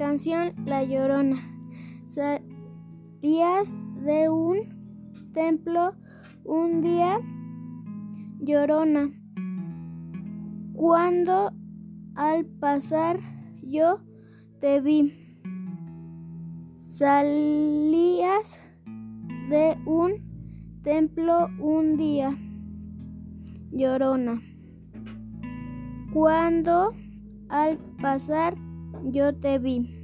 canción La Llorona. Salías de un templo un día, Llorona, cuando al pasar yo te vi. Salías de un templo un día, Llorona, cuando al pasar yo te vi.